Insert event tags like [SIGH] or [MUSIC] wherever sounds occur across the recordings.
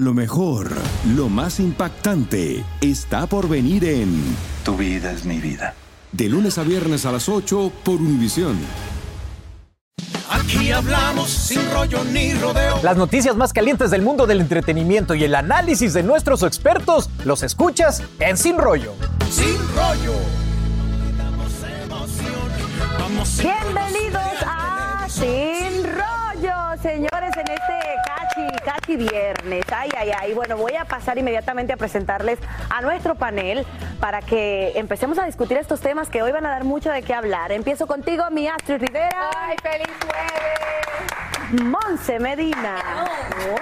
Lo mejor, lo más impactante, está por venir en Tu vida es mi vida. De lunes a viernes a las 8 por Univisión. Aquí hablamos sin rollo ni rodeo. Las noticias más calientes del mundo del entretenimiento y el análisis de nuestros expertos los escuchas en Sin Rollo. Sin rollo. Bienvenidos cachi viernes. Ay, ay, ay. Bueno, voy a pasar inmediatamente a presentarles a nuestro panel para que empecemos a discutir estos temas que hoy van a dar mucho de qué hablar. Empiezo contigo, mi Astrid Rivera. ¡Ay, feliz jueves! Monse Medina.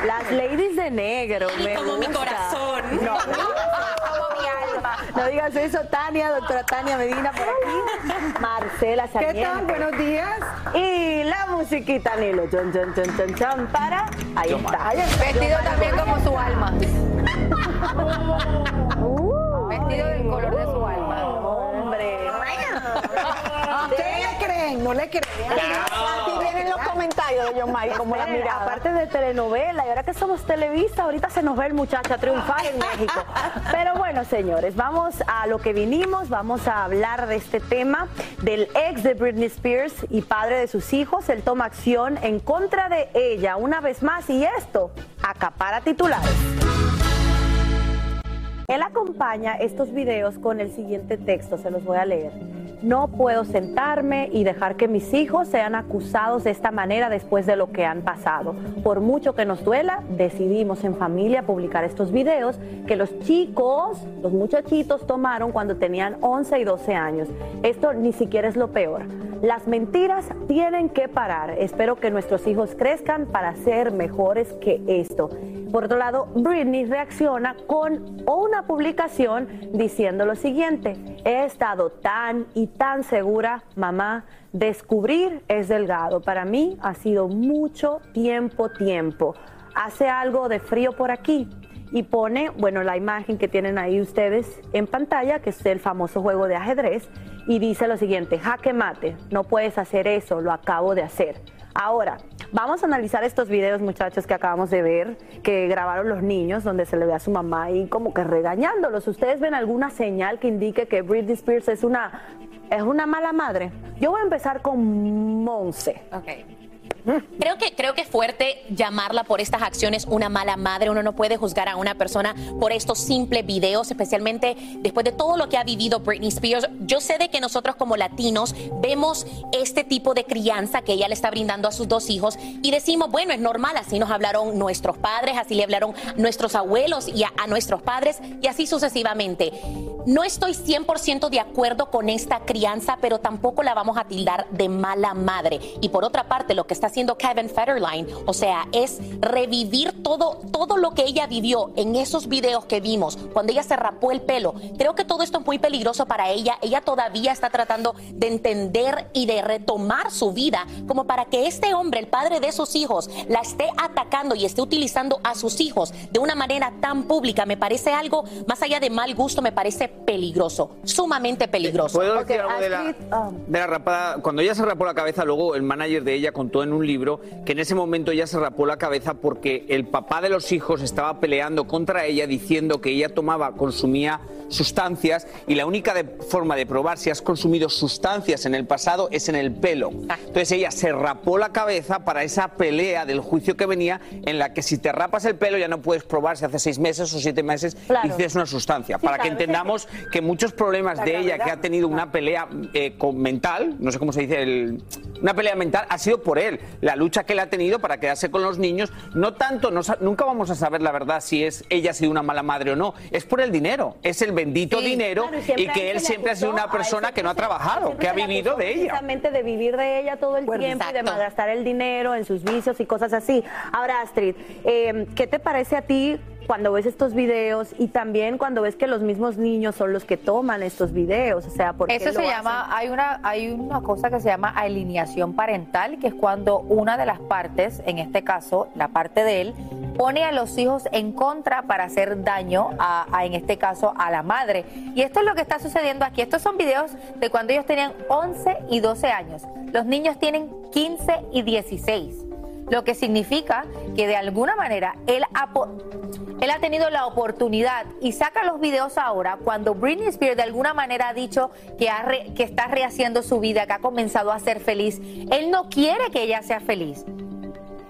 Las ladies de negro. me como mi corazón. No, como mi alma. no digas eso, Tania, doctora Tania Medina por aquí. Marcela ¿Qué Sarmiento. tal? Buenos días. Y la musiquita Nilo. Chon, chon, chon, chon, chon, para. Ahí está. Vestido también como su alma. Vestido del color de su alma. Hombre. ¿Ustedes le creen? No le creen. Comentarios de como la mirada. Aparte de telenovela, y ahora que somos Televisa, ahorita se nos ve el muchacho a triunfar en México. Pero bueno, señores, vamos a lo que vinimos, vamos a hablar de este tema del ex de Britney Spears y padre de sus hijos. Él toma acción en contra de ella una vez más y esto acapara titulares. Él acompaña estos videos con el siguiente texto, se los voy a leer. No puedo sentarme y dejar que mis hijos sean acusados de esta manera después de lo que han pasado. Por mucho que nos duela, decidimos en familia publicar estos videos que los chicos, los muchachitos tomaron cuando tenían 11 y 12 años. Esto ni siquiera es lo peor. Las mentiras tienen que parar. Espero que nuestros hijos crezcan para ser mejores que esto. Por otro lado, Britney reacciona con una publicación diciendo lo siguiente, he estado tan y tan segura, mamá, descubrir es delgado. Para mí ha sido mucho tiempo, tiempo. Hace algo de frío por aquí y pone, bueno, la imagen que tienen ahí ustedes en pantalla, que es el famoso juego de ajedrez, y dice lo siguiente, jaque mate, no puedes hacer eso, lo acabo de hacer. Ahora, vamos a analizar estos videos, muchachos, que acabamos de ver, que grabaron los niños, donde se le ve a su mamá ahí como que regañándolos. ¿Ustedes ven alguna señal que indique que Britney Spears es una, es una mala madre? Yo voy a empezar con Monse. Ok. Creo que, creo que es fuerte llamarla por estas acciones una mala madre. Uno no puede juzgar a una persona por estos simples videos, especialmente después de todo lo que ha vivido Britney Spears. Yo sé de que nosotros como latinos vemos este tipo de crianza que ella le está brindando a sus dos hijos y decimos, bueno, es normal, así nos hablaron nuestros padres, así le hablaron nuestros abuelos y a, a nuestros padres y así sucesivamente. No estoy 100% de acuerdo con esta crianza, pero tampoco la vamos a tildar de mala madre. Y por otra parte, lo que está haciendo Kevin Federline, o sea, es revivir todo, todo lo que ella vivió en esos videos que vimos, cuando ella se rapó el pelo. Creo que todo esto es muy peligroso para ella. Ella todavía está tratando de entender y de retomar su vida, como para que este hombre, el padre de sus hijos, la esté atacando y esté utilizando a sus hijos de una manera tan pública. Me parece algo, más allá de mal gusto, me parece peligroso, sumamente peligroso. ¿Puedo decir algo de la, Astrid, um, de la rapada? Cuando ella se rapó la cabeza, luego el manager de ella contó en un libro que en ese momento ella se rapó la cabeza porque el papá de los hijos estaba peleando contra ella diciendo que ella tomaba, consumía sustancias y la única de- forma de probar si has consumido sustancias en el pasado es en el pelo. Entonces ella se rapó la cabeza para esa pelea del juicio que venía en la que si te rapas el pelo ya no puedes probar si hace seis meses o siete meses Claro. hiciste una sustancia. Sí, para que entendamos que muchos problemas de ella que ha tenido una pelea eh, con mental, no sé cómo se dice, el- una pelea mental, ha sido por él. La lucha que él ha tenido para quedarse con los niños, no tanto, no nunca vamos a saber la verdad si es ella ha sido una mala madre o no, es por el dinero, es el bendito Sí, dinero Claro, y, que él siempre ha sido una persona que no ha trabajado, que ha vivido de ella. Precisamente de vivir de ella todo el Bueno, tiempo y de malgastar el dinero en sus vicios y cosas así. Ahora, Astrid, eh, ¿qué te parece a ti cuando ves estos videos y también cuando ves que los mismos niños son los que toman estos videos? O sea, ¿por qué Eso se hacen? llama, hay una, hay una cosa que se llama alineación parental, que es cuando una de las partes, en este caso la parte de él, pone a los hijos en contra para hacer daño a, a, en este caso a la madre. Y esto es lo que está sucediendo aquí. Estos son videos de cuando ellos tenían 11 y 12 años. Los niños tienen 15 y 16. Lo que significa que de alguna manera él ha, tenido la oportunidad y saca los videos ahora cuando Britney Spears de alguna manera ha dicho que, que está rehaciendo su vida, que ha comenzado a ser feliz. Él no quiere que ella sea feliz.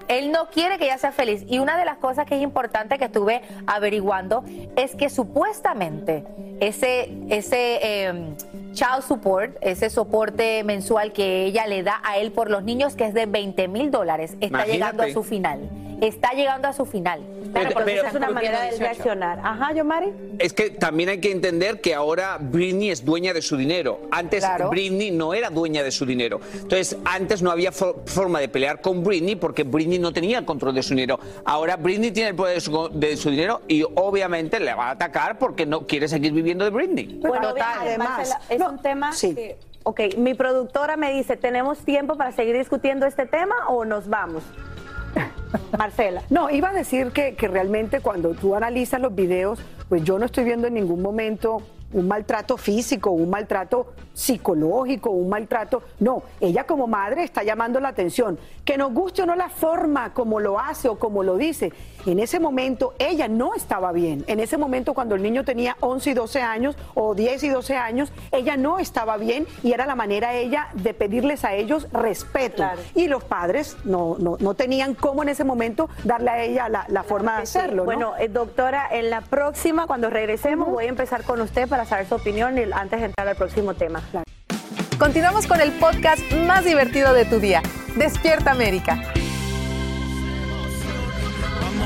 Él no quiere que ella sea feliz. Y una de las cosas que es importante que estuve averiguando es que supuestamente ese, ese em, child support, ese soporte mensual que ella le da a él por los niños, que es de 20 mil dólares, está llegando a su final. Está llegando a su final. Claro, pero, es una manera de reaccionar. Ajá, yo Mari. Es que también hay que entender que ahora Britney es dueña de su dinero. Antes Britney no era dueña de su dinero. Entonces, antes no había forma de pelear con Britney porque Britney no tenía el control de su dinero. Ahora Britney tiene el poder de su, dinero y obviamente le va a atacar porque no quiere seguir viviendo de Britney. Bueno, además, es un tema que, ok, mi productora me dice, ¿tenemos tiempo para seguir discutiendo este tema o nos vamos? Marcela. No, iba a decir que, que realmente cuando tú analizas los videos, pues yo no estoy viendo en ningún momento un maltrato físico, un maltrato psicológico, un maltrato. No, ella como madre está llamando la atención. Que nos guste o no la forma como lo hace o como lo dice. En ese momento ella no estaba bien. En ese momento cuando el niño tenía 11 y 12 años o 10 y 12 años, ella no estaba bien y era la manera ella de pedirles a ellos respeto. Y los padres no, no, no, tenían cómo en ese momento darle a ella la, forma de hacerlo. Bueno, eh, doctora, en la próxima, cuando regresemos, voy a empezar con usted para saber su opinión antes de entrar al próximo tema. Continuamos con el podcast más divertido de tu día, Despierta América.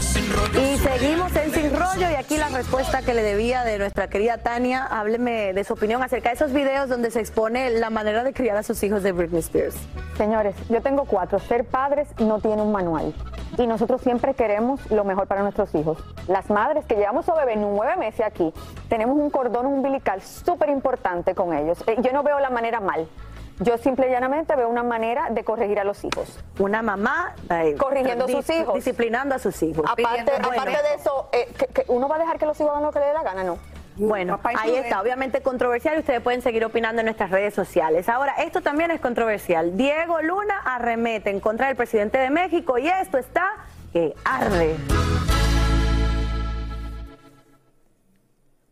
Y seguimos en Sin Rollo y aquí la respuesta que le debía de nuestra querida Tania. Hábleme de su opinión acerca de esos videos donde se expone la manera de criar a sus hijos de Britney Spears. Señores, yo tengo cuatro. Ser padres no tiene un manual. Y nosotros siempre queremos lo mejor para nuestros hijos. Las madres que llevamos a bebé nueve meses aquí, tenemos un cordón umbilical súper importante con ellos. Eh, yo no veo la manera mal. Yo simple y llanamente veo una manera de corregir a los hijos. Una mamá corrigiendo a sus hijos. Disciplinando a sus hijos. Aparte, de eso, eh, que, uno va a dejar que los hijos hagan lo que le dé la gana, no. Bueno, ahí está, obviamente controversial y ustedes pueden seguir opinando en nuestras redes sociales. Ahora, esto también es controversial. Diego Luna arremete en contra del presidente de México y esto está que arde.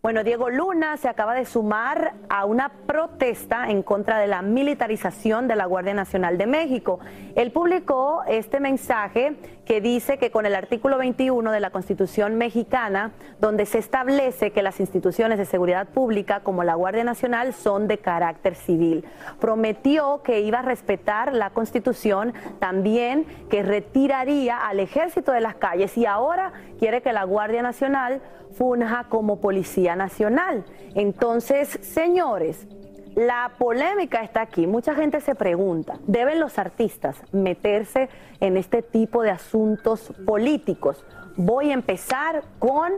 Bueno, Diego Luna se acaba de sumar a una protesta en contra de la militarización de la Guardia Nacional de México. Él publicó este mensaje que dice que con el artículo 21 de la Constitución mexicana, donde se establece que las instituciones de seguridad pública como la Guardia Nacional son de carácter civil. Prometió que iba a respetar la Constitución, también que retiraría al ejército de las calles y ahora quiere que la Guardia Nacional funja como Policía Nacional. Entonces, señores, la polémica está aquí. Mucha gente se pregunta, ¿deben los artistas meterse en este tipo de asuntos políticos? Voy a empezar con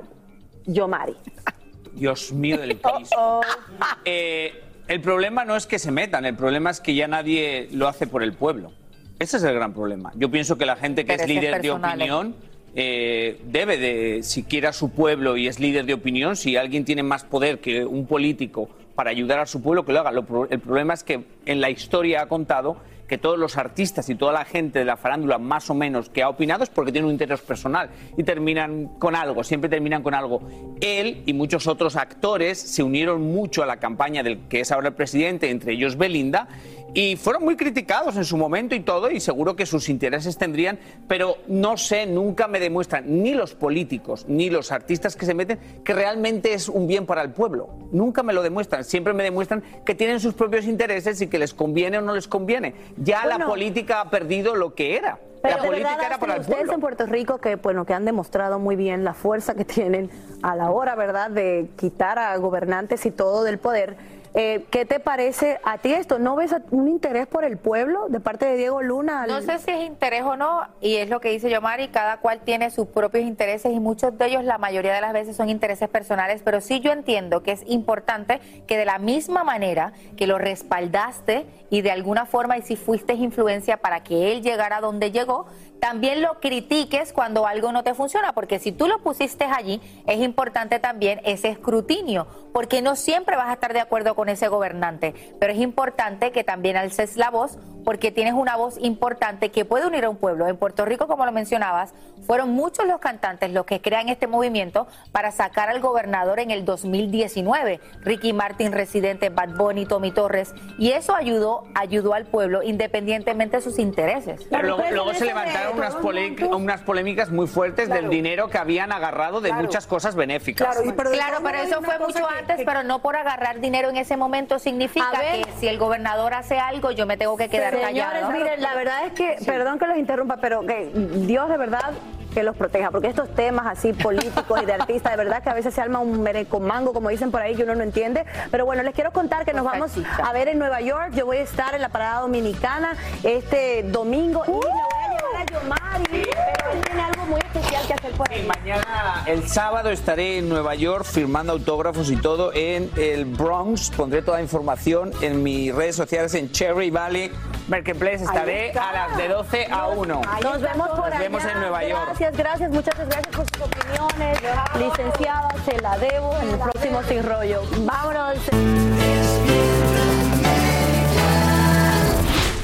Yomari. Dios mío del [LAUGHS] eh, el problema no es que se metan, el problema es que ya nadie lo hace por el pueblo. Ese es el gran problema. Yo pienso que la gente que es líder de opinión eh, debe de, si quiere a su pueblo y es líder de opinión, si alguien tiene más poder que un político para ayudar a su pueblo, que lo haga. el problema es que en la historia ha contado que todos los artistas y toda la gente de la farándula más o menos que ha opinado es porque tiene un interés personal y terminan con algo, siempre terminan con algo. Él y muchos otros actores se unieron mucho a la campaña del que es ahora el presidente, entre ellos Belinda, y fueron muy criticados en su momento y todo, y seguro que sus intereses tendrían, pero no sé, nunca me demuestran ni los políticos ni los artistas que se meten que realmente es un bien para el pueblo. Nunca me lo demuestran, siempre me demuestran que tienen sus propios intereses y que les conviene o no les conviene. Ya la política ha perdido lo que era. la política era para el ustedes en Puerto Rico que bueno que han demostrado muy bien la fuerza que tienen a la hora, ¿verdad?, de quitar a gobernantes y todo del poder eh, ¿Qué te parece a ti esto? ¿No ves un interés por el pueblo de parte de Diego Luna? No sé si es interés o no, y es lo que dice Yomari, cada cual tiene sus propios intereses y muchos de ellos la mayoría de las veces son intereses personales, pero sí yo entiendo que es importante que de la misma manera que lo respaldaste y de alguna forma y si fuiste influencia para que él llegara donde llegó, también lo critiques cuando algo no te funciona, porque si tú lo pusiste allí, es importante también ese escrutinio, porque no siempre vas a estar de acuerdo con ese gobernante, pero es importante que también alces la voz, porque tienes una voz importante que puede unir a un pueblo. En Puerto Rico, como lo mencionabas, fueron muchos los cantantes los que crean este movimiento para sacar al gobernador en el 2019. Ricky Martin, residente, Bad Bunny, Tommy Torres, y eso ayudó, ayudó al pueblo independientemente de sus intereses. Pero luego, luego se levantaron unas, polémicas muy fuertes del dinero que habían agarrado de muchas cosas benéficas. Claro, pero, eso fue mucho antes, pero no por agarrar dinero en ese momento significa ver. que si el gobernador hace algo, yo me tengo que quedar Señores, callado. miren, la verdad es que, perdón que los interrumpa, pero que Dios de verdad que los proteja, porque estos temas así políticos y de artistas, de verdad que a veces se arma un merecomango, como dicen por ahí, que uno no entiende. Pero bueno, les quiero contar que nos vamos a ver en Nueva York. Yo voy a estar en la parada dominicana este domingo y me voy a Yomari, pero él tiene algo muy especial que hacer por ahí. Mañana, el sábado, estaré en Nueva York firmando autógrafos y todo en el Bronx. Pondré toda la información en mis redes sociales en Cherry Valley Marketplace. Estaré a las de 12 a 1. Nos vemos por Nos vemos en Nueva York. Gracias, gracias, muchas gracias por sus opiniones. Licenciada, se la debo en el próximo Sin Rollo. Vámonos.